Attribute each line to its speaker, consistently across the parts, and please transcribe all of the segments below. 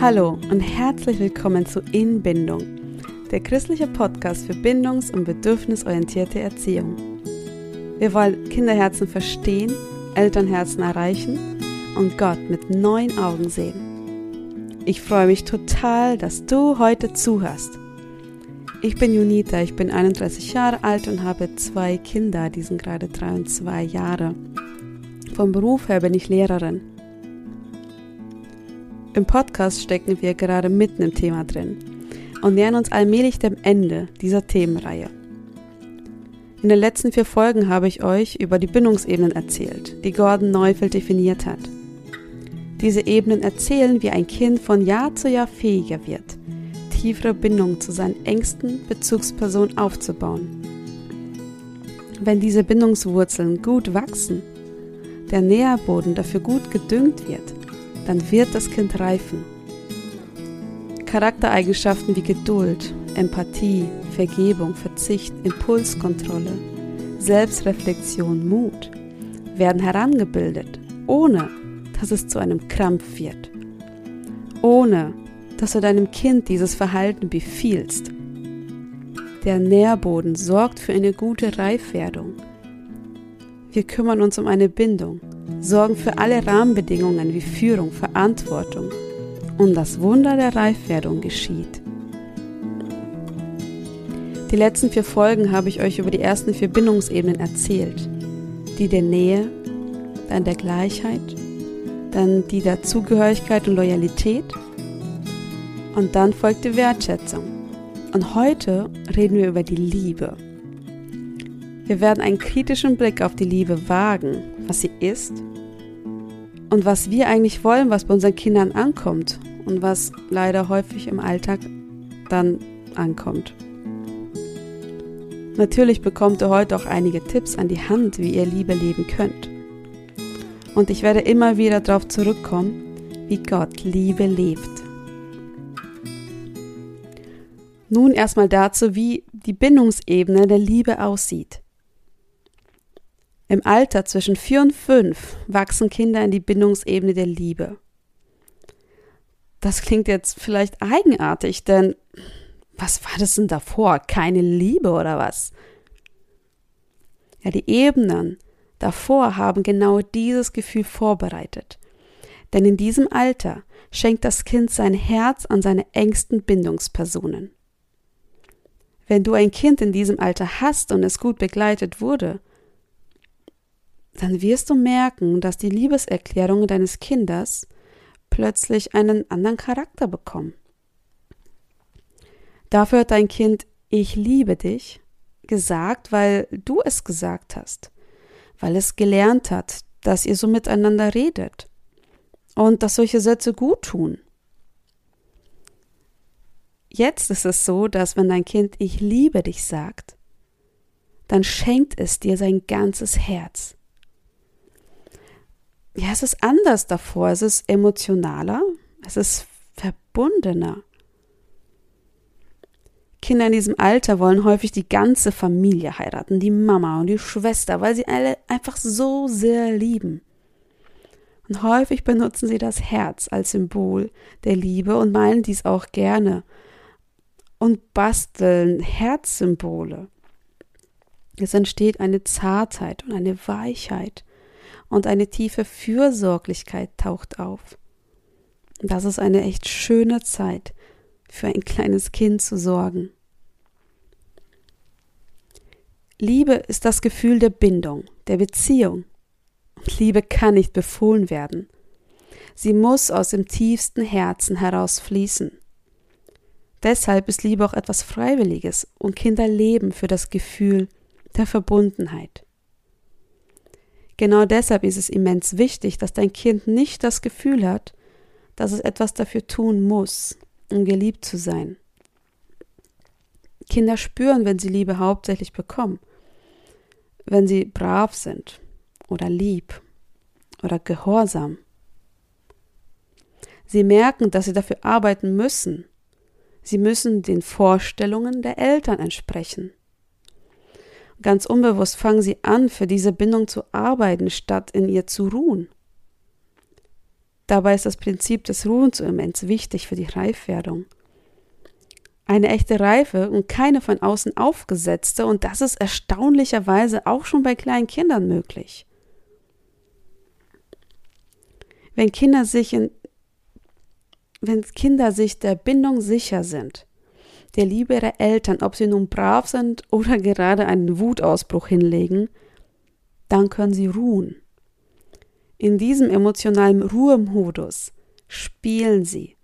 Speaker 1: Hallo und herzlich willkommen zu Inbindung, der christliche Podcast für bindungs- und bedürfnisorientierte Erziehung. Wir wollen Kinderherzen verstehen, Elternherzen erreichen und Gott mit neuen Augen sehen. Ich freue mich total, dass du heute zuhörst. Ich bin Junita, ich bin 31 Jahre alt und habe zwei Kinder, die sind gerade drei und zwei Jahre. Vom Beruf her bin ich Lehrerin. Im Podcast stecken wir gerade mitten im Thema drin und nähern uns allmählich dem Ende dieser Themenreihe. In den letzten vier Folgen habe ich euch über die Bindungsebenen erzählt, die Gordon Neufeld definiert hat. Diese Ebenen erzählen, wie ein Kind von Jahr zu Jahr fähiger wird, tiefere Bindungen zu seinen engsten Bezugspersonen aufzubauen. Wenn diese Bindungswurzeln gut wachsen, der Nährboden dafür gut gedüngt wird, dann wird das Kind reifen. Charaktereigenschaften wie Geduld, Empathie, Vergebung, Verzicht, Impulskontrolle, Selbstreflexion, Mut werden herangebildet, ohne dass es zu einem Krampf wird, ohne dass du deinem Kind dieses Verhalten befiehlst. Der Nährboden sorgt für eine gute Reifwerdung. Wir kümmern uns um eine Bindung, sorgen für alle Rahmenbedingungen wie Führung, Verantwortung und das Wunder der Reifwerdung geschieht. Die letzten vier Folgen habe ich euch über die ersten vier Bindungsebenen erzählt. Die der Nähe, dann der Gleichheit, dann die der Zugehörigkeit und Loyalität und dann folgt die Wertschätzung. Und heute reden wir über die Liebe. Wir werden einen kritischen Blick auf die Liebe wagen, was sie ist und was wir eigentlich wollen, was bei unseren Kindern ankommt und was leider häufig im Alltag dann ankommt. Natürlich bekommt ihr heute auch einige Tipps an die Hand, wie ihr Liebe leben könnt. Und ich werde immer wieder darauf zurückkommen, wie Gott Liebe lebt. Nun erstmal dazu, wie die Bindungsebene der Liebe aussieht. Im Alter zwischen vier und fünf wachsen Kinder in die Bindungsebene der Liebe. Das klingt jetzt vielleicht eigenartig, denn was war das denn davor? Keine Liebe oder was? Ja, die Ebenen davor haben genau dieses Gefühl vorbereitet. Denn in diesem Alter schenkt das Kind sein Herz an seine engsten Bindungspersonen. Wenn du ein Kind in diesem Alter hast und es gut begleitet wurde, dann wirst du merken, dass die Liebeserklärungen deines Kindes plötzlich einen anderen Charakter bekommen. Dafür hat dein Kind Ich liebe dich gesagt, weil du es gesagt hast, weil es gelernt hat, dass ihr so miteinander redet und dass solche Sätze gut tun. Jetzt ist es so, dass wenn dein Kind Ich liebe dich sagt, dann schenkt es dir sein ganzes Herz ja, es ist anders davor. Es ist emotionaler, es ist verbundener. Kinder in diesem Alter wollen häufig die ganze Familie heiraten, die Mama und die Schwester, weil sie alle einfach so sehr lieben. Und häufig benutzen sie das Herz als Symbol der Liebe und malen dies auch gerne und basteln Herzsymbole. Es entsteht eine Zartheit und eine Weichheit und eine tiefe Fürsorglichkeit taucht auf. Das ist eine echt schöne Zeit, für ein kleines Kind zu sorgen. Liebe ist das Gefühl der Bindung, der Beziehung. Liebe kann nicht befohlen werden. Sie muss aus dem tiefsten Herzen heraus fließen. Deshalb ist Liebe auch etwas Freiwilliges und Kinder leben für das Gefühl der Verbundenheit. Genau deshalb ist es immens wichtig, dass dein Kind nicht das Gefühl hat, dass es etwas dafür tun muss, um geliebt zu sein. Kinder spüren, wenn sie Liebe hauptsächlich bekommen, wenn sie brav sind oder lieb oder gehorsam. Sie merken, dass sie dafür arbeiten müssen. Sie müssen den Vorstellungen der Eltern entsprechen. Ganz unbewusst fangen sie an, für diese Bindung zu arbeiten, statt in ihr zu ruhen. Dabei ist das Prinzip des Ruhens immens wichtig für die Reifwerdung. Eine echte Reife und keine von außen aufgesetzte, und das ist erstaunlicherweise auch schon bei kleinen Kindern möglich. Wenn Kinder sich in, wenn Kinder sich der Bindung sicher sind, der Liebe ihrer Eltern, ob sie nun brav sind oder gerade einen Wutausbruch hinlegen, dann können sie ruhen. In diesem emotionalen Ruhemodus spielen sie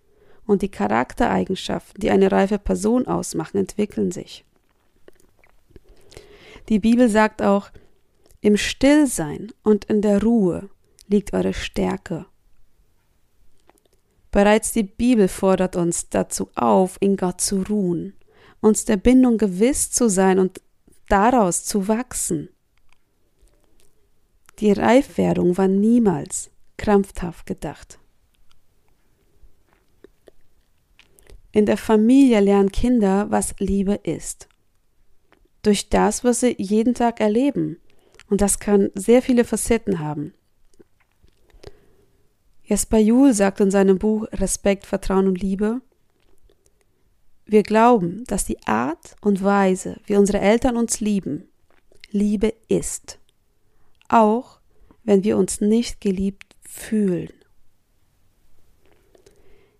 Speaker 1: und die Charaktereigenschaften, die eine reife Person ausmachen, entwickeln sich. Die Bibel sagt auch, im Stillsein und in der Ruhe liegt eure Stärke. Bereits die Bibel fordert uns dazu auf, in Gott zu ruhen, uns der Bindung gewiss zu sein und daraus zu wachsen. Die Reifwerdung war niemals krampfhaft gedacht. In der Familie lernen Kinder, was Liebe ist. Durch das, was sie jeden Tag erleben. Und das kann sehr viele Facetten haben. Jesper Juhl sagt in seinem Buch Respekt, Vertrauen und Liebe, wir glauben, dass die Art und Weise, wie unsere Eltern uns lieben, Liebe ist auch wenn wir uns nicht geliebt fühlen.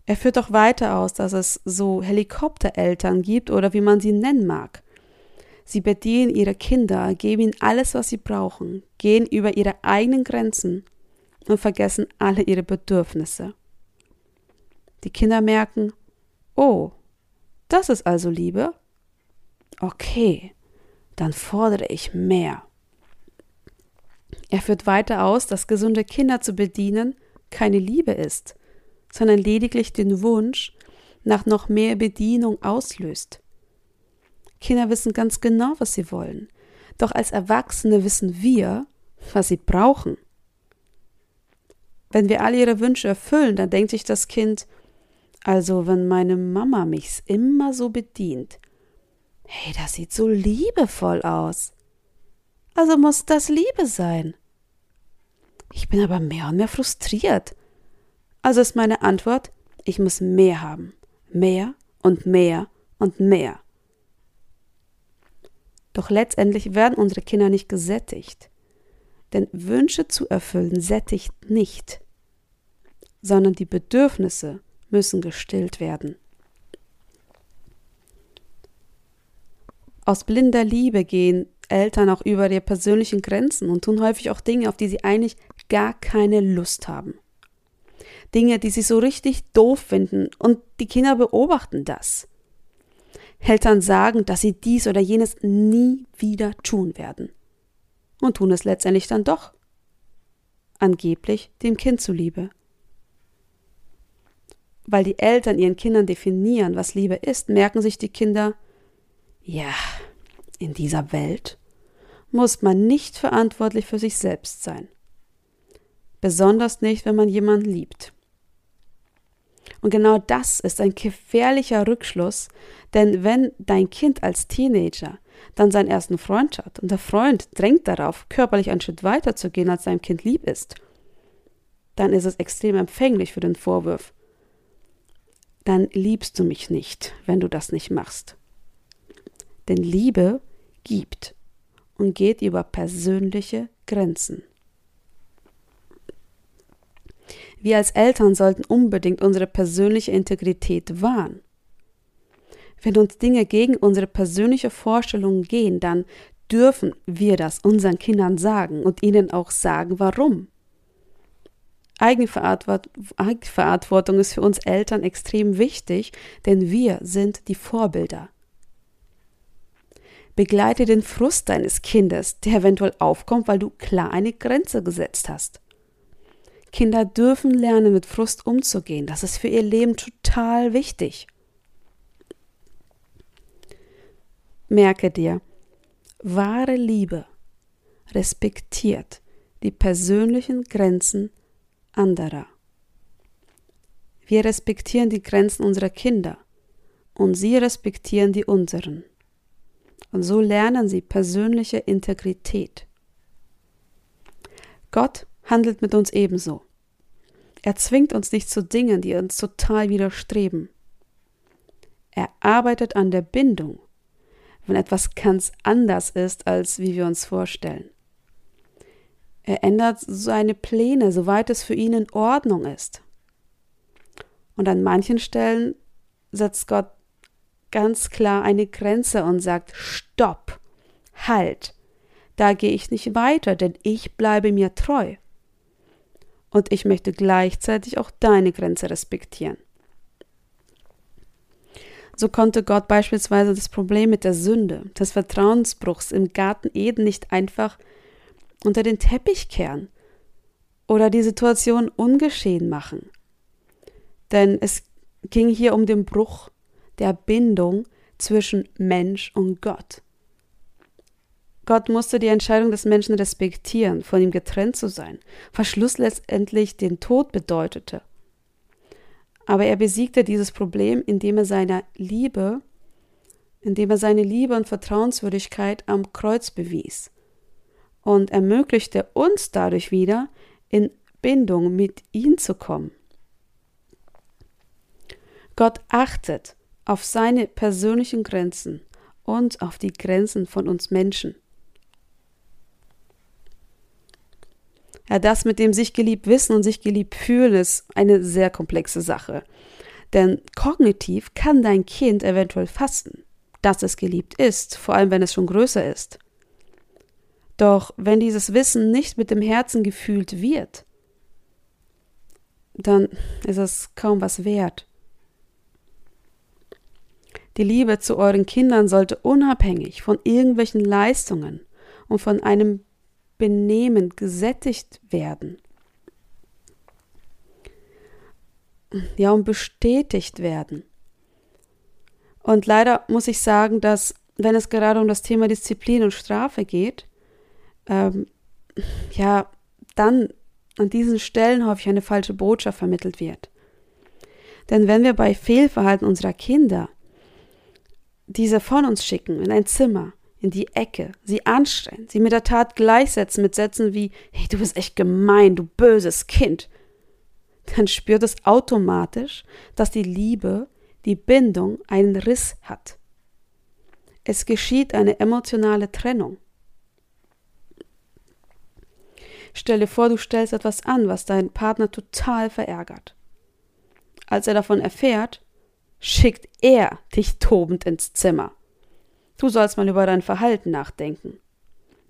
Speaker 1: Er führt auch weiter aus, dass es so Helikoptereltern gibt oder wie man sie nennen mag. Sie bedienen ihre Kinder, geben ihnen alles, was sie brauchen, gehen über ihre eigenen Grenzen und vergessen alle ihre Bedürfnisse. Die Kinder merken, oh, das ist also Liebe? Okay, dann fordere ich mehr. Er führt weiter aus, dass gesunde Kinder zu bedienen keine Liebe ist, sondern lediglich den Wunsch nach noch mehr Bedienung auslöst. Kinder wissen ganz genau, was sie wollen, doch als Erwachsene wissen wir, was sie brauchen. Wenn wir alle ihre Wünsche erfüllen, dann denkt sich das Kind, also wenn meine Mama mich immer so bedient, hey, das sieht so liebevoll aus also muss das Liebe sein. Ich bin aber mehr und mehr frustriert. Also ist meine Antwort, ich muss mehr haben. Mehr und mehr und mehr. Doch letztendlich werden unsere Kinder nicht gesättigt. Denn Wünsche zu erfüllen sättigt nicht, sondern die Bedürfnisse müssen gestillt werden. Aus blinder Liebe gehen Eltern auch über ihre persönlichen Grenzen und tun häufig auch Dinge, auf die sie eigentlich gar keine Lust haben. Dinge, die sie so richtig doof finden und die Kinder beobachten das. Eltern sagen, dass sie dies oder jenes nie wieder tun werden und tun es letztendlich dann doch. Angeblich dem Kind zuliebe. Weil die Eltern ihren Kindern definieren, was Liebe ist, merken sich die Kinder, ja, in dieser Welt muss man nicht verantwortlich für sich selbst sein. Besonders nicht, wenn man jemanden liebt. Und genau das ist ein gefährlicher Rückschluss, denn wenn dein Kind als Teenager dann seinen ersten Freund hat und der Freund drängt darauf, körperlich einen Schritt weiter zu gehen, als seinem Kind lieb ist, dann ist es extrem empfänglich für den Vorwurf. Dann liebst du mich nicht, wenn du das nicht machst. Denn Liebe gibt und geht über persönliche Grenzen. Wir als Eltern sollten unbedingt unsere persönliche Integrität wahren. Wenn uns Dinge gegen unsere persönliche Vorstellung gehen, dann dürfen wir das unseren Kindern sagen und ihnen auch sagen, warum. Eigenverantwortung ist für uns Eltern extrem wichtig, denn wir sind die Vorbilder. Begleite den Frust deines Kindes, der eventuell aufkommt, weil du klar eine Grenze gesetzt hast. Kinder dürfen lernen, mit Frust umzugehen. Das ist für ihr Leben total wichtig. Merke dir, wahre Liebe respektiert die persönlichen Grenzen anderer. Wir respektieren die Grenzen unserer Kinder und sie respektieren die unseren. Und so lernen sie persönliche Integrität. Gott handelt mit uns ebenso. Er zwingt uns nicht zu Dingen, die uns total widerstreben. Er arbeitet an der Bindung, wenn etwas ganz anders ist, als wie wir uns vorstellen. Er ändert seine Pläne, soweit es für ihn in Ordnung ist. Und an manchen Stellen setzt Gott ganz klar eine Grenze und sagt, stopp, halt, da gehe ich nicht weiter, denn ich bleibe mir treu. Und ich möchte gleichzeitig auch deine Grenze respektieren. So konnte Gott beispielsweise das Problem mit der Sünde, des Vertrauensbruchs im Garten Eden nicht einfach unter den Teppich kehren oder die Situation ungeschehen machen. Denn es ging hier um den Bruch der Bindung zwischen Mensch und Gott. Gott musste die Entscheidung des Menschen respektieren, von ihm getrennt zu sein, was Schluss letztendlich den Tod bedeutete. Aber er besiegte dieses Problem, indem er seine Liebe, indem er seine Liebe und Vertrauenswürdigkeit am Kreuz bewies und ermöglichte uns dadurch wieder in Bindung mit ihm zu kommen. Gott achtet auf seine persönlichen Grenzen und auf die Grenzen von uns Menschen. Ja, das mit dem sich geliebt wissen und sich geliebt fühlen ist eine sehr komplexe Sache. Denn kognitiv kann dein Kind eventuell fassen, dass es geliebt ist, vor allem wenn es schon größer ist. Doch wenn dieses Wissen nicht mit dem Herzen gefühlt wird, dann ist es kaum was wert. Die Liebe zu euren Kindern sollte unabhängig von irgendwelchen Leistungen und von einem Benehmen gesättigt werden. Ja, und bestätigt werden. Und leider muss ich sagen, dass, wenn es gerade um das Thema Disziplin und Strafe geht, ähm, ja, dann an diesen Stellen häufig eine falsche Botschaft vermittelt wird. Denn wenn wir bei Fehlverhalten unserer Kinder diese von uns schicken in ein Zimmer, in die Ecke, sie anstrengen, sie mit der Tat gleichsetzen mit Sätzen wie Hey, du bist echt gemein, du böses Kind, dann spürt es automatisch, dass die Liebe, die Bindung einen Riss hat. Es geschieht eine emotionale Trennung. Stelle vor, du stellst etwas an, was deinen Partner total verärgert. Als er davon erfährt, schickt er dich tobend ins Zimmer. Du sollst mal über dein Verhalten nachdenken.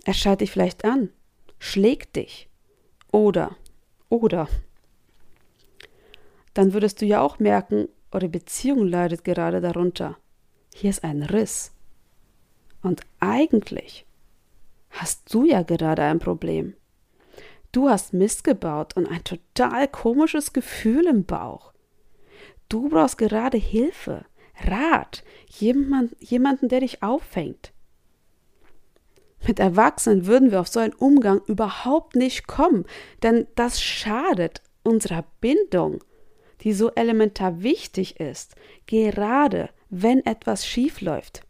Speaker 1: Er schreit dich vielleicht an, schlägt dich. Oder, oder. Dann würdest du ja auch merken, eure Beziehung leidet gerade darunter. Hier ist ein Riss. Und eigentlich hast du ja gerade ein Problem. Du hast Mist gebaut und ein total komisches Gefühl im Bauch. Du brauchst gerade Hilfe, Rat, jemand, jemanden, der dich auffängt. Mit Erwachsenen würden wir auf so einen Umgang überhaupt nicht kommen, denn das schadet unserer Bindung, die so elementar wichtig ist, gerade wenn etwas schief läuft.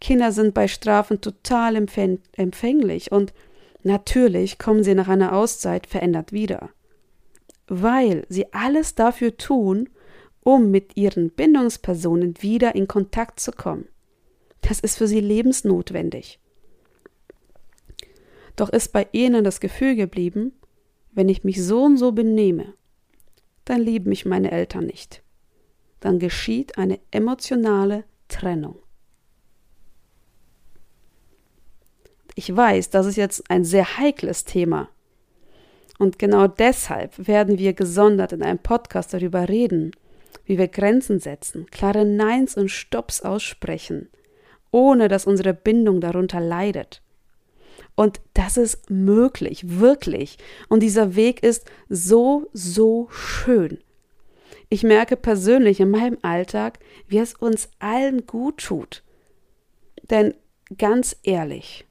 Speaker 1: Kinder sind bei Strafen total empfänglich und natürlich kommen sie nach einer Auszeit verändert wieder weil sie alles dafür tun, um mit ihren Bindungspersonen wieder in Kontakt zu kommen. Das ist für sie lebensnotwendig. Doch ist bei ihnen das Gefühl geblieben, wenn ich mich so und so benehme, dann lieben mich meine Eltern nicht. Dann geschieht eine emotionale Trennung. Ich weiß, das ist jetzt ein sehr heikles Thema, und genau deshalb werden wir gesondert in einem Podcast darüber reden, wie wir Grenzen setzen, klare Neins und Stops aussprechen, ohne dass unsere Bindung darunter leidet. Und das ist möglich, wirklich. Und dieser Weg ist so, so schön. Ich merke persönlich in meinem Alltag, wie es uns allen gut tut. Denn ganz ehrlich,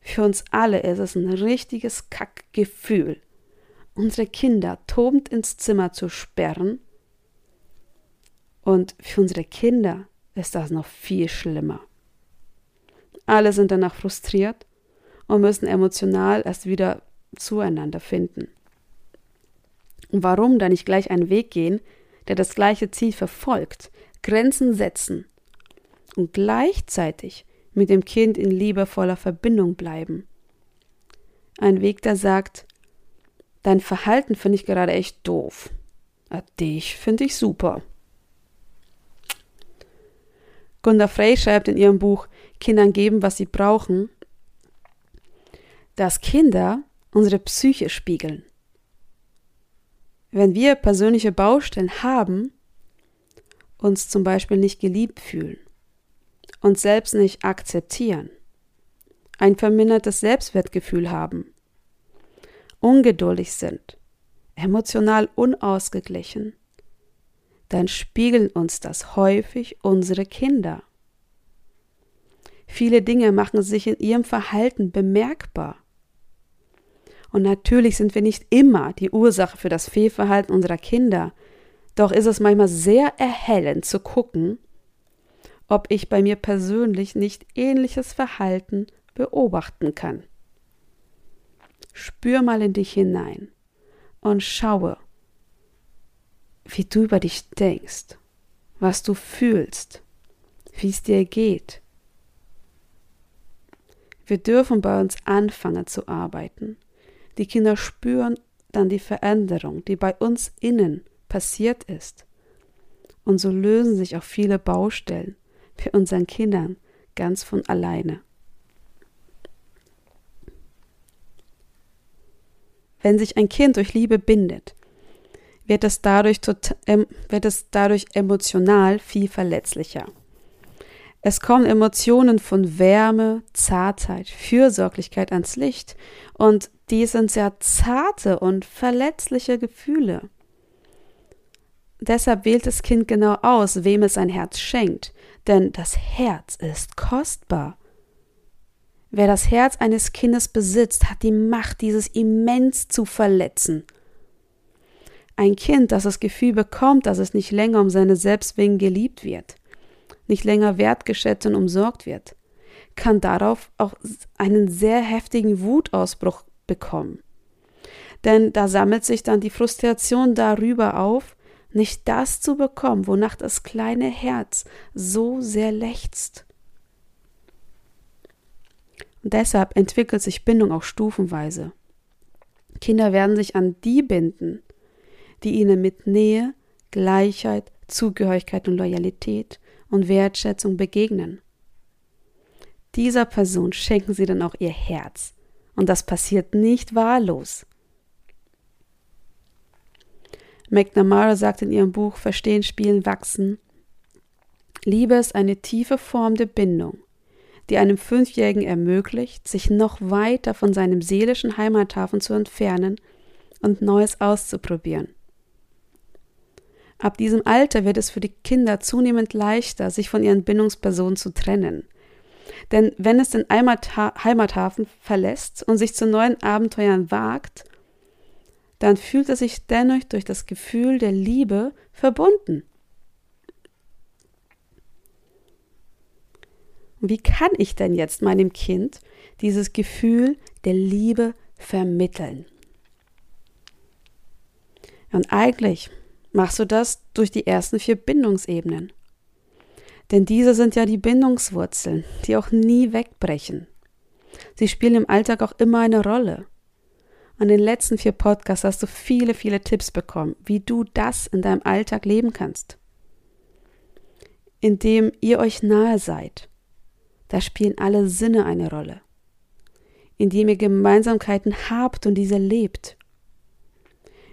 Speaker 1: für uns alle ist es ein richtiges Kackgefühl, unsere Kinder tobend ins Zimmer zu sperren. Und für unsere Kinder ist das noch viel schlimmer. Alle sind danach frustriert und müssen emotional erst wieder zueinander finden. Warum dann nicht gleich einen Weg gehen, der das gleiche Ziel verfolgt, Grenzen setzen und gleichzeitig mit dem Kind in liebevoller Verbindung bleiben? Ein Weg, der sagt, dein Verhalten finde ich gerade echt doof. Dich finde ich super. Gunda Frey schreibt in ihrem Buch Kindern geben, was sie brauchen, dass Kinder unsere Psyche spiegeln. Wenn wir persönliche Baustellen haben, uns zum Beispiel nicht geliebt fühlen, uns selbst nicht akzeptieren, ein vermindertes Selbstwertgefühl haben, ungeduldig sind, emotional unausgeglichen, dann spiegeln uns das häufig unsere Kinder. Viele Dinge machen sich in ihrem Verhalten bemerkbar. Und natürlich sind wir nicht immer die Ursache für das Fehlverhalten unserer Kinder, doch ist es manchmal sehr erhellend zu gucken, ob ich bei mir persönlich nicht ähnliches Verhalten beobachten kann. Spür mal in dich hinein und schaue, wie du über dich denkst, was du fühlst, wie es dir geht. Wir dürfen bei uns anfangen zu arbeiten. Die Kinder spüren dann die Veränderung, die bei uns innen passiert ist. Und so lösen sich auch viele Baustellen für unseren Kindern ganz von alleine. Wenn sich ein Kind durch Liebe bindet, wird es dadurch, wird es dadurch emotional viel verletzlicher. Es kommen Emotionen von Wärme, Zartheit, Fürsorglichkeit ans Licht und die sind sehr zarte und verletzliche Gefühle. Deshalb wählt das Kind genau aus, wem es sein Herz schenkt, denn das Herz ist kostbar. Wer das Herz eines Kindes besitzt, hat die Macht, dieses immens zu verletzen. Ein Kind, das das Gefühl bekommt, dass es nicht länger um seine Selbstwillen geliebt wird, nicht länger wertgeschätzt und umsorgt wird, kann darauf auch einen sehr heftigen Wutausbruch bekommen. Denn da sammelt sich dann die Frustration darüber auf, nicht das zu bekommen, wonach das kleine Herz so sehr lechzt. Und deshalb entwickelt sich Bindung auch stufenweise. Kinder werden sich an die binden, die ihnen mit Nähe, Gleichheit, Zugehörigkeit und Loyalität und Wertschätzung begegnen. Dieser Person schenken sie dann auch ihr Herz. Und das passiert nicht wahllos. McNamara sagt in ihrem Buch Verstehen, Spielen, Wachsen, Liebe ist eine tiefe Form der Bindung, die einem Fünfjährigen ermöglicht, sich noch weiter von seinem seelischen Heimathafen zu entfernen und Neues auszuprobieren. Ab diesem Alter wird es für die Kinder zunehmend leichter, sich von ihren Bindungspersonen zu trennen. Denn wenn es den Heimathafen verlässt und sich zu neuen Abenteuern wagt, dann fühlt es sich dennoch durch das Gefühl der Liebe verbunden. Wie kann ich denn jetzt meinem Kind dieses Gefühl der Liebe vermitteln? Und eigentlich machst du das durch die ersten vier Bindungsebenen. Denn diese sind ja die Bindungswurzeln, die auch nie wegbrechen. Sie spielen im Alltag auch immer eine Rolle. An den letzten vier Podcasts hast du viele, viele Tipps bekommen, wie du das in deinem Alltag leben kannst. Indem ihr euch nahe seid, da spielen alle Sinne eine Rolle. Indem ihr Gemeinsamkeiten habt und diese lebt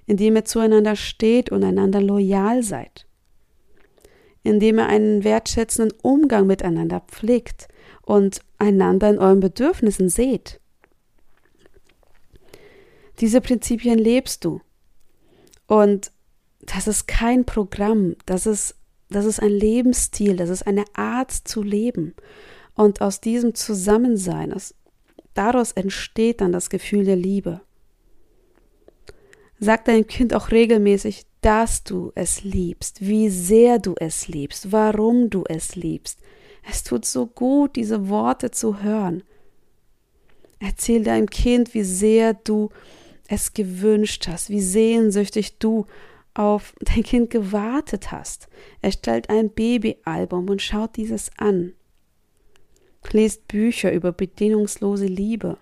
Speaker 1: indem ihr zueinander steht und einander loyal seid, indem ihr einen wertschätzenden Umgang miteinander pflegt und einander in euren Bedürfnissen seht. Diese Prinzipien lebst du. Und das ist kein Programm, das ist, das ist ein Lebensstil, das ist eine Art zu leben. Und aus diesem Zusammensein, aus, daraus entsteht dann das Gefühl der Liebe. Sag deinem Kind auch regelmäßig, dass du es liebst, wie sehr du es liebst, warum du es liebst. Es tut so gut, diese Worte zu hören. Erzähl deinem Kind, wie sehr du es gewünscht hast, wie sehnsüchtig du auf dein Kind gewartet hast. Erstellt ein Babyalbum und schaut dieses an. Lest Bücher über bedingungslose Liebe.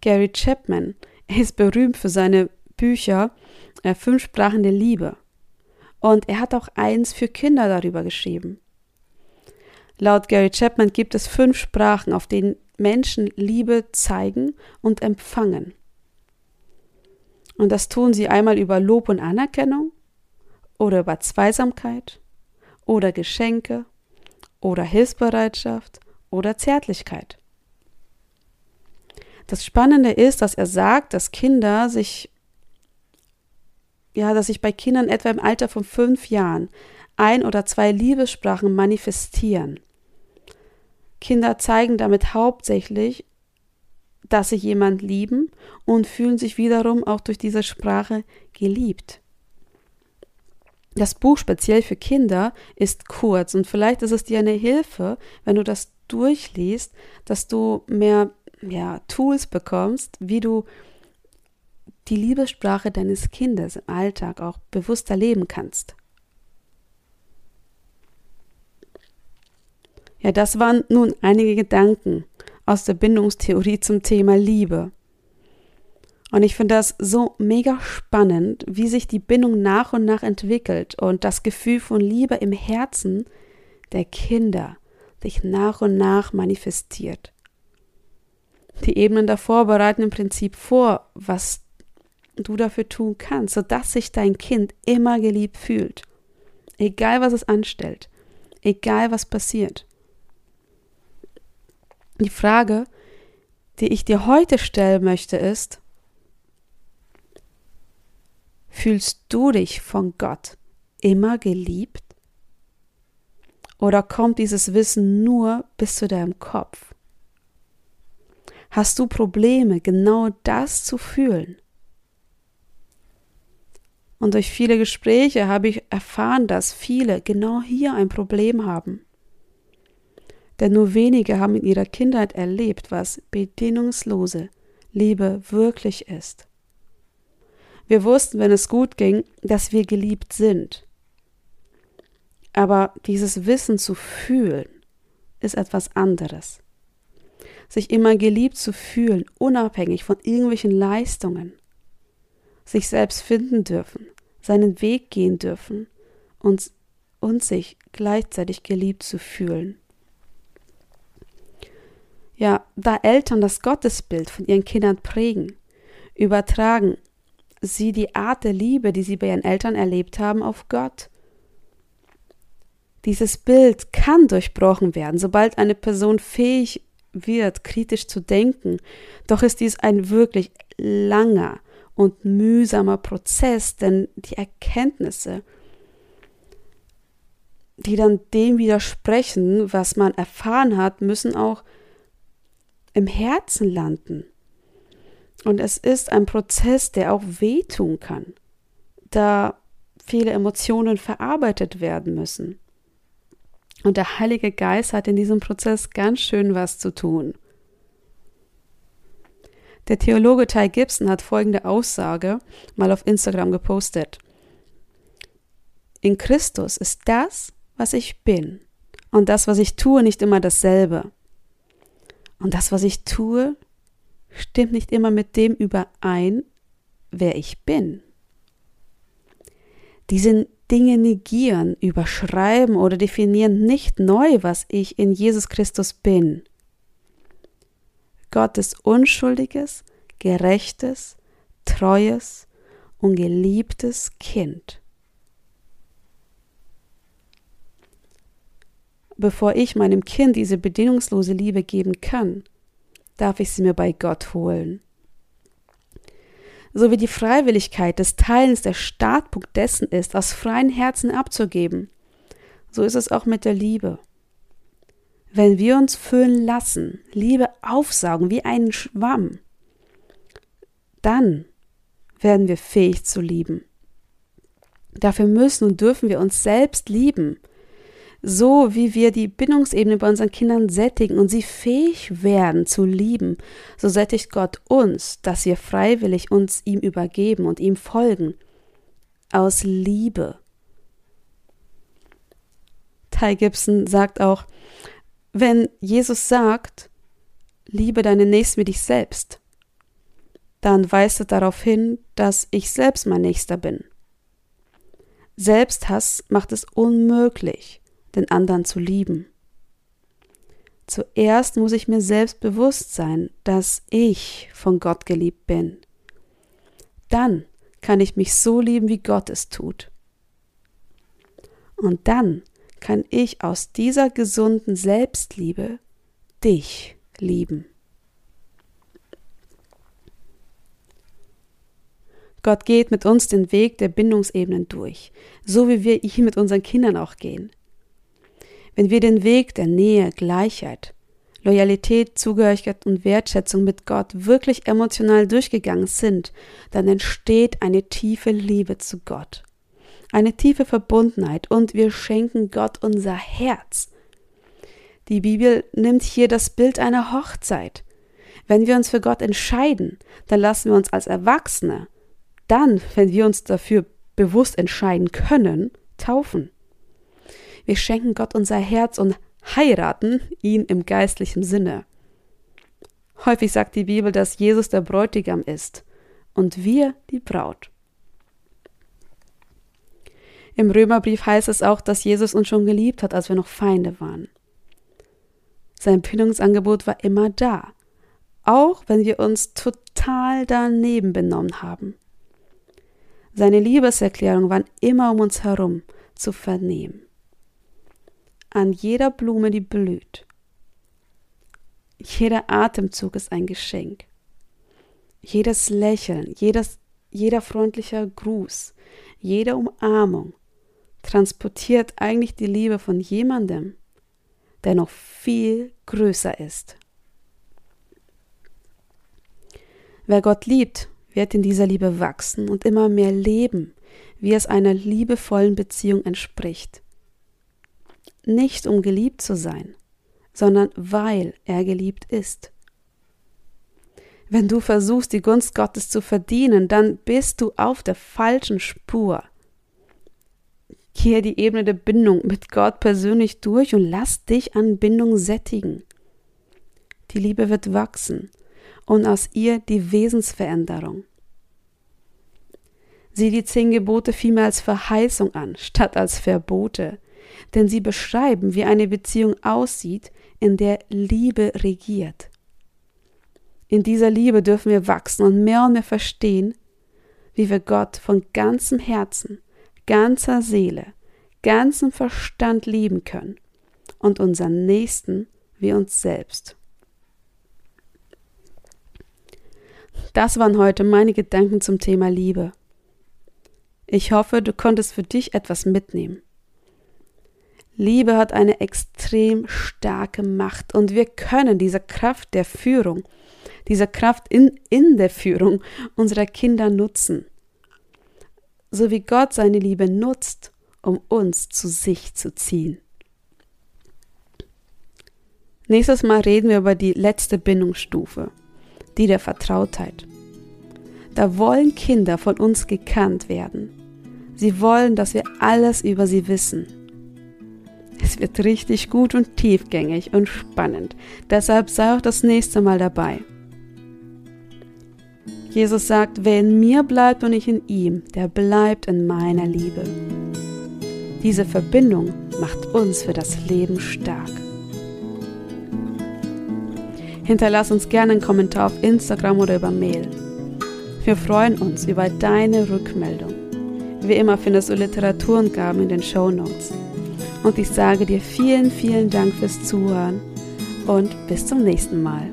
Speaker 1: Gary Chapman ist berühmt für seine Bücher äh, Fünf Sprachen der Liebe. Und er hat auch eins für Kinder darüber geschrieben. Laut Gary Chapman gibt es fünf Sprachen, auf denen Menschen Liebe zeigen und empfangen. Und das tun sie einmal über Lob und Anerkennung oder über Zweisamkeit oder Geschenke oder Hilfsbereitschaft oder Zärtlichkeit. Das Spannende ist, dass er sagt, dass Kinder sich, ja, dass sich bei Kindern etwa im Alter von fünf Jahren ein oder zwei Liebessprachen manifestieren. Kinder zeigen damit hauptsächlich, dass sie jemand lieben und fühlen sich wiederum auch durch diese Sprache geliebt. Das Buch speziell für Kinder ist kurz und vielleicht ist es dir eine Hilfe, wenn du das durchliest, dass du mehr ja, Tools bekommst, wie du die Liebessprache deines Kindes im Alltag auch bewusster leben kannst. Ja, das waren nun einige Gedanken aus der Bindungstheorie zum Thema Liebe. Und ich finde das so mega spannend, wie sich die Bindung nach und nach entwickelt und das Gefühl von Liebe im Herzen der Kinder sich nach und nach manifestiert. Die Ebenen davor bereiten im Prinzip vor, was du dafür tun kannst, sodass sich dein Kind immer geliebt fühlt. Egal was es anstellt, egal was passiert. Die Frage, die ich dir heute stellen möchte, ist, fühlst du dich von Gott immer geliebt? Oder kommt dieses Wissen nur bis zu deinem Kopf? Hast du Probleme, genau das zu fühlen? Und durch viele Gespräche habe ich erfahren, dass viele genau hier ein Problem haben. Denn nur wenige haben in ihrer Kindheit erlebt, was bedingungslose Liebe wirklich ist. Wir wussten, wenn es gut ging, dass wir geliebt sind. Aber dieses Wissen zu fühlen, ist etwas anderes. Sich immer geliebt zu fühlen, unabhängig von irgendwelchen Leistungen. Sich selbst finden dürfen, seinen Weg gehen dürfen und, und sich gleichzeitig geliebt zu fühlen ja, da Eltern das Gottesbild von ihren Kindern prägen, übertragen sie die Art der Liebe, die sie bei ihren Eltern erlebt haben, auf Gott. Dieses Bild kann durchbrochen werden, sobald eine Person fähig wird, kritisch zu denken. Doch ist dies ein wirklich langer und mühsamer Prozess, denn die Erkenntnisse, die dann dem widersprechen, was man erfahren hat, müssen auch im Herzen landen. Und es ist ein Prozess, der auch wehtun kann, da viele Emotionen verarbeitet werden müssen. Und der Heilige Geist hat in diesem Prozess ganz schön was zu tun. Der Theologe Ty Gibson hat folgende Aussage mal auf Instagram gepostet. In Christus ist das, was ich bin und das, was ich tue, nicht immer dasselbe. Und das, was ich tue, stimmt nicht immer mit dem überein, wer ich bin. Diese Dinge negieren, überschreiben oder definieren nicht neu, was ich in Jesus Christus bin. Gottes unschuldiges, gerechtes, treues und geliebtes Kind. bevor ich meinem Kind diese bedingungslose Liebe geben kann, darf ich sie mir bei Gott holen. So wie die Freiwilligkeit des Teilens der Startpunkt dessen ist, aus freien Herzen abzugeben, so ist es auch mit der Liebe. Wenn wir uns füllen lassen, Liebe aufsaugen wie einen Schwamm, dann werden wir fähig zu lieben. Dafür müssen und dürfen wir uns selbst lieben So wie wir die Bindungsebene bei unseren Kindern sättigen und sie fähig werden zu lieben, so sättigt Gott uns, dass wir freiwillig uns ihm übergeben und ihm folgen. Aus Liebe. Ty Gibson sagt auch, wenn Jesus sagt, liebe deine Nächsten wie dich selbst, dann weist er darauf hin, dass ich selbst mein Nächster bin. Selbsthass macht es unmöglich, den anderen zu lieben. Zuerst muss ich mir selbst bewusst sein, dass ich von Gott geliebt bin. Dann kann ich mich so lieben, wie Gott es tut. Und dann kann ich aus dieser gesunden Selbstliebe dich lieben. Gott geht mit uns den Weg der Bindungsebenen durch, so wie wir ihn mit unseren Kindern auch gehen. Wenn wir den Weg der Nähe, Gleichheit, Loyalität, Zugehörigkeit und Wertschätzung mit Gott wirklich emotional durchgegangen sind, dann entsteht eine tiefe Liebe zu Gott, eine tiefe Verbundenheit und wir schenken Gott unser Herz. Die Bibel nimmt hier das Bild einer Hochzeit. Wenn wir uns für Gott entscheiden, dann lassen wir uns als Erwachsene dann, wenn wir uns dafür bewusst entscheiden können, taufen. Wir schenken Gott unser Herz und heiraten ihn im geistlichen Sinne. Häufig sagt die Bibel, dass Jesus der Bräutigam ist und wir die Braut. Im Römerbrief heißt es auch, dass Jesus uns schon geliebt hat, als wir noch Feinde waren. Sein Bindungsangebot war immer da, auch wenn wir uns total daneben benommen haben. Seine Liebeserklärungen waren immer um uns herum zu vernehmen. An jeder Blume, die blüht. Jeder Atemzug ist ein Geschenk. Jedes Lächeln, jedes, jeder freundliche Gruß, jede Umarmung transportiert eigentlich die Liebe von jemandem, der noch viel größer ist. Wer Gott liebt, wird in dieser Liebe wachsen und immer mehr leben, wie es einer liebevollen Beziehung entspricht. Nicht um geliebt zu sein, sondern weil er geliebt ist. Wenn du versuchst, die Gunst Gottes zu verdienen, dann bist du auf der falschen Spur. Gehe die Ebene der Bindung mit Gott persönlich durch und lass dich an Bindung sättigen. Die Liebe wird wachsen und aus ihr die Wesensveränderung. Sieh die zehn Gebote vielmehr als Verheißung an, statt als Verbote, denn sie beschreiben, wie eine Beziehung aussieht, in der Liebe regiert. In dieser Liebe dürfen wir wachsen und mehr und mehr verstehen, wie wir Gott von ganzem Herzen, ganzer Seele, ganzem Verstand lieben können und unseren Nächsten wie uns selbst. Das waren heute meine Gedanken zum Thema Liebe. Ich hoffe, du konntest für dich etwas mitnehmen. Liebe hat eine extrem starke Macht und wir können diese Kraft der Führung, diese Kraft in, in der Führung unserer Kinder nutzen. So wie Gott seine Liebe nutzt, um uns zu sich zu ziehen. Nächstes Mal reden wir über die letzte Bindungsstufe die der Vertrautheit. Da wollen Kinder von uns gekannt werden. Sie wollen, dass wir alles über sie wissen. Wird richtig gut und tiefgängig und spannend. Deshalb sei auch das nächste Mal dabei. Jesus sagt, wer in mir bleibt und ich in ihm, der bleibt in meiner Liebe. Diese Verbindung macht uns für das Leben stark. Hinterlass uns gerne einen Kommentar auf Instagram oder über Mail. Wir freuen uns über deine Rückmeldung. Wie immer findest du Literaturangaben in den Show Notes. Und ich sage dir vielen, vielen Dank fürs Zuhören und bis zum nächsten Mal.